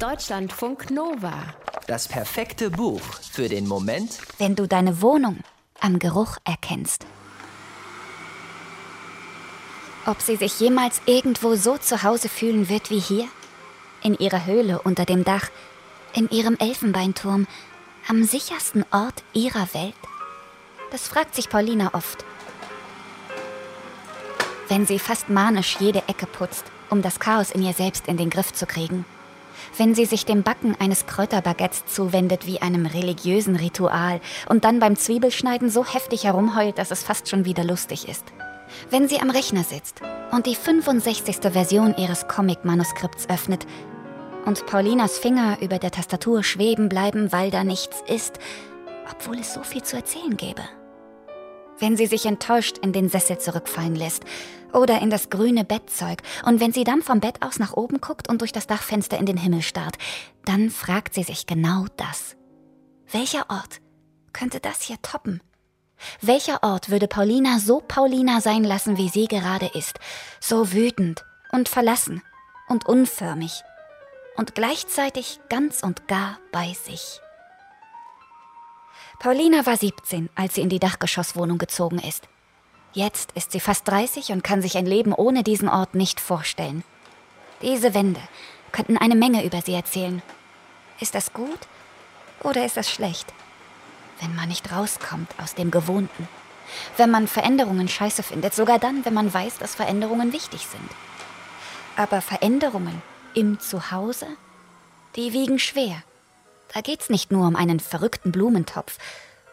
Deutschlandfunk Nova. Das perfekte Buch für den Moment, wenn du deine Wohnung am Geruch erkennst. Ob sie sich jemals irgendwo so zu Hause fühlen wird wie hier? In ihrer Höhle unter dem Dach, in ihrem Elfenbeinturm, am sichersten Ort ihrer Welt? Das fragt sich Paulina oft. Wenn sie fast manisch jede Ecke putzt, um das Chaos in ihr selbst in den Griff zu kriegen. Wenn sie sich dem Backen eines Kräuterbaguettes zuwendet wie einem religiösen Ritual und dann beim Zwiebelschneiden so heftig herumheult, dass es fast schon wieder lustig ist. Wenn sie am Rechner sitzt und die 65. Version ihres Comic-Manuskripts öffnet und Paulinas Finger über der Tastatur schweben bleiben, weil da nichts ist, obwohl es so viel zu erzählen gäbe. Wenn sie sich enttäuscht in den Sessel zurückfallen lässt oder in das grüne Bettzeug und wenn sie dann vom Bett aus nach oben guckt und durch das Dachfenster in den Himmel starrt, dann fragt sie sich genau das. Welcher Ort könnte das hier toppen? Welcher Ort würde Paulina so Paulina sein lassen, wie sie gerade ist, so wütend und verlassen und unförmig und gleichzeitig ganz und gar bei sich? Paulina war 17, als sie in die Dachgeschosswohnung gezogen ist. Jetzt ist sie fast 30 und kann sich ein Leben ohne diesen Ort nicht vorstellen. Diese Wände könnten eine Menge über sie erzählen. Ist das gut oder ist das schlecht? Wenn man nicht rauskommt aus dem Gewohnten. Wenn man Veränderungen scheiße findet, sogar dann, wenn man weiß, dass Veränderungen wichtig sind. Aber Veränderungen im Zuhause, die wiegen schwer. Da geht's nicht nur um einen verrückten Blumentopf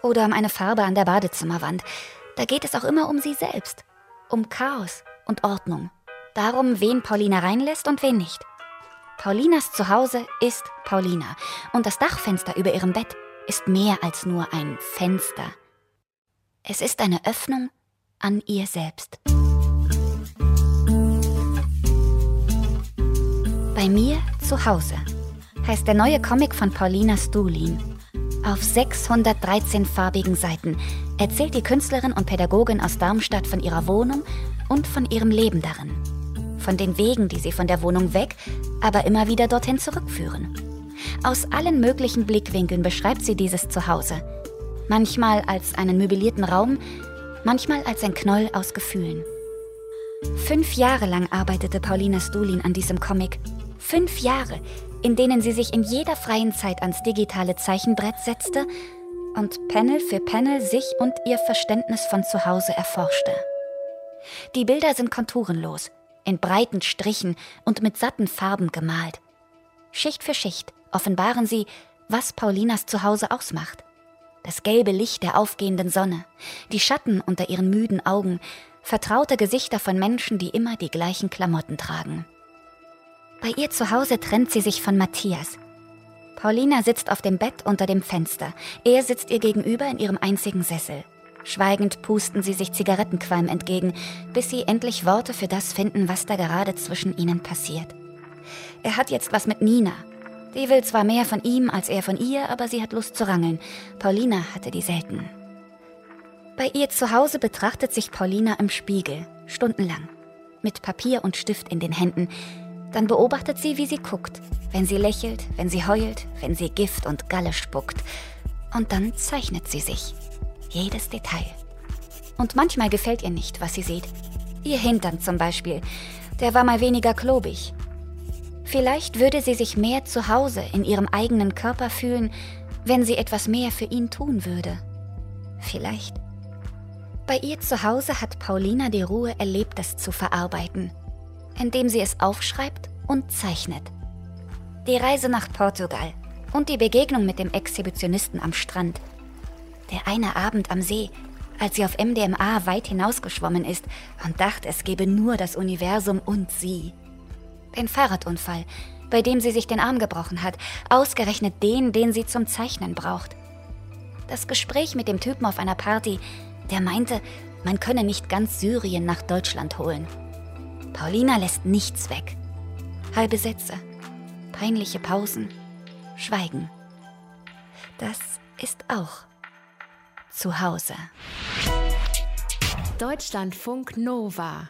oder um eine Farbe an der Badezimmerwand. Da geht es auch immer um sie selbst. Um Chaos und Ordnung. Darum, wen Paulina reinlässt und wen nicht. Paulinas Zuhause ist Paulina und das Dachfenster über ihrem Bett ist mehr als nur ein Fenster. Es ist eine Öffnung an ihr selbst. Bei mir zu Hause heißt der neue Comic von Paulina Stulin. Auf 613 farbigen Seiten erzählt die Künstlerin und Pädagogin aus Darmstadt von ihrer Wohnung und von ihrem Leben darin. Von den Wegen, die sie von der Wohnung weg, aber immer wieder dorthin zurückführen. Aus allen möglichen Blickwinkeln beschreibt sie dieses Zuhause. Manchmal als einen möblierten Raum, manchmal als ein Knoll aus Gefühlen. Fünf Jahre lang arbeitete Paulina Stulin an diesem Comic. Fünf Jahre, in denen sie sich in jeder freien Zeit ans digitale Zeichenbrett setzte und Panel für Panel sich und ihr Verständnis von zu Hause erforschte. Die Bilder sind konturenlos, in breiten Strichen und mit satten Farben gemalt. Schicht für Schicht offenbaren sie, was Paulinas Zuhause ausmacht. Das gelbe Licht der aufgehenden Sonne, die Schatten unter ihren müden Augen, vertraute Gesichter von Menschen, die immer die gleichen Klamotten tragen. Bei ihr zu Hause trennt sie sich von Matthias. Paulina sitzt auf dem Bett unter dem Fenster. Er sitzt ihr gegenüber in ihrem einzigen Sessel. Schweigend pusten sie sich Zigarettenqualm entgegen, bis sie endlich Worte für das finden, was da gerade zwischen ihnen passiert. Er hat jetzt was mit Nina. Die will zwar mehr von ihm als er von ihr, aber sie hat Lust zu rangeln. Paulina hatte die selten. Bei ihr zu Hause betrachtet sich Paulina im Spiegel, stundenlang, mit Papier und Stift in den Händen, dann beobachtet sie, wie sie guckt, wenn sie lächelt, wenn sie heult, wenn sie Gift und Galle spuckt. Und dann zeichnet sie sich. Jedes Detail. Und manchmal gefällt ihr nicht, was sie sieht. Ihr Hintern zum Beispiel. Der war mal weniger klobig. Vielleicht würde sie sich mehr zu Hause in ihrem eigenen Körper fühlen, wenn sie etwas mehr für ihn tun würde. Vielleicht. Bei ihr zu Hause hat Paulina die Ruhe erlebt, das zu verarbeiten indem sie es aufschreibt und zeichnet. Die Reise nach Portugal und die Begegnung mit dem Exhibitionisten am Strand. Der eine Abend am See, als sie auf MDMA weit hinausgeschwommen ist und dachte, es gebe nur das Universum und sie. Den Fahrradunfall, bei dem sie sich den Arm gebrochen hat, ausgerechnet den, den sie zum Zeichnen braucht. Das Gespräch mit dem Typen auf einer Party, der meinte, man könne nicht ganz Syrien nach Deutschland holen. Paulina lässt nichts weg. Halbe Sätze, peinliche Pausen, Schweigen. Das ist auch zu Hause. Deutschlandfunk Nova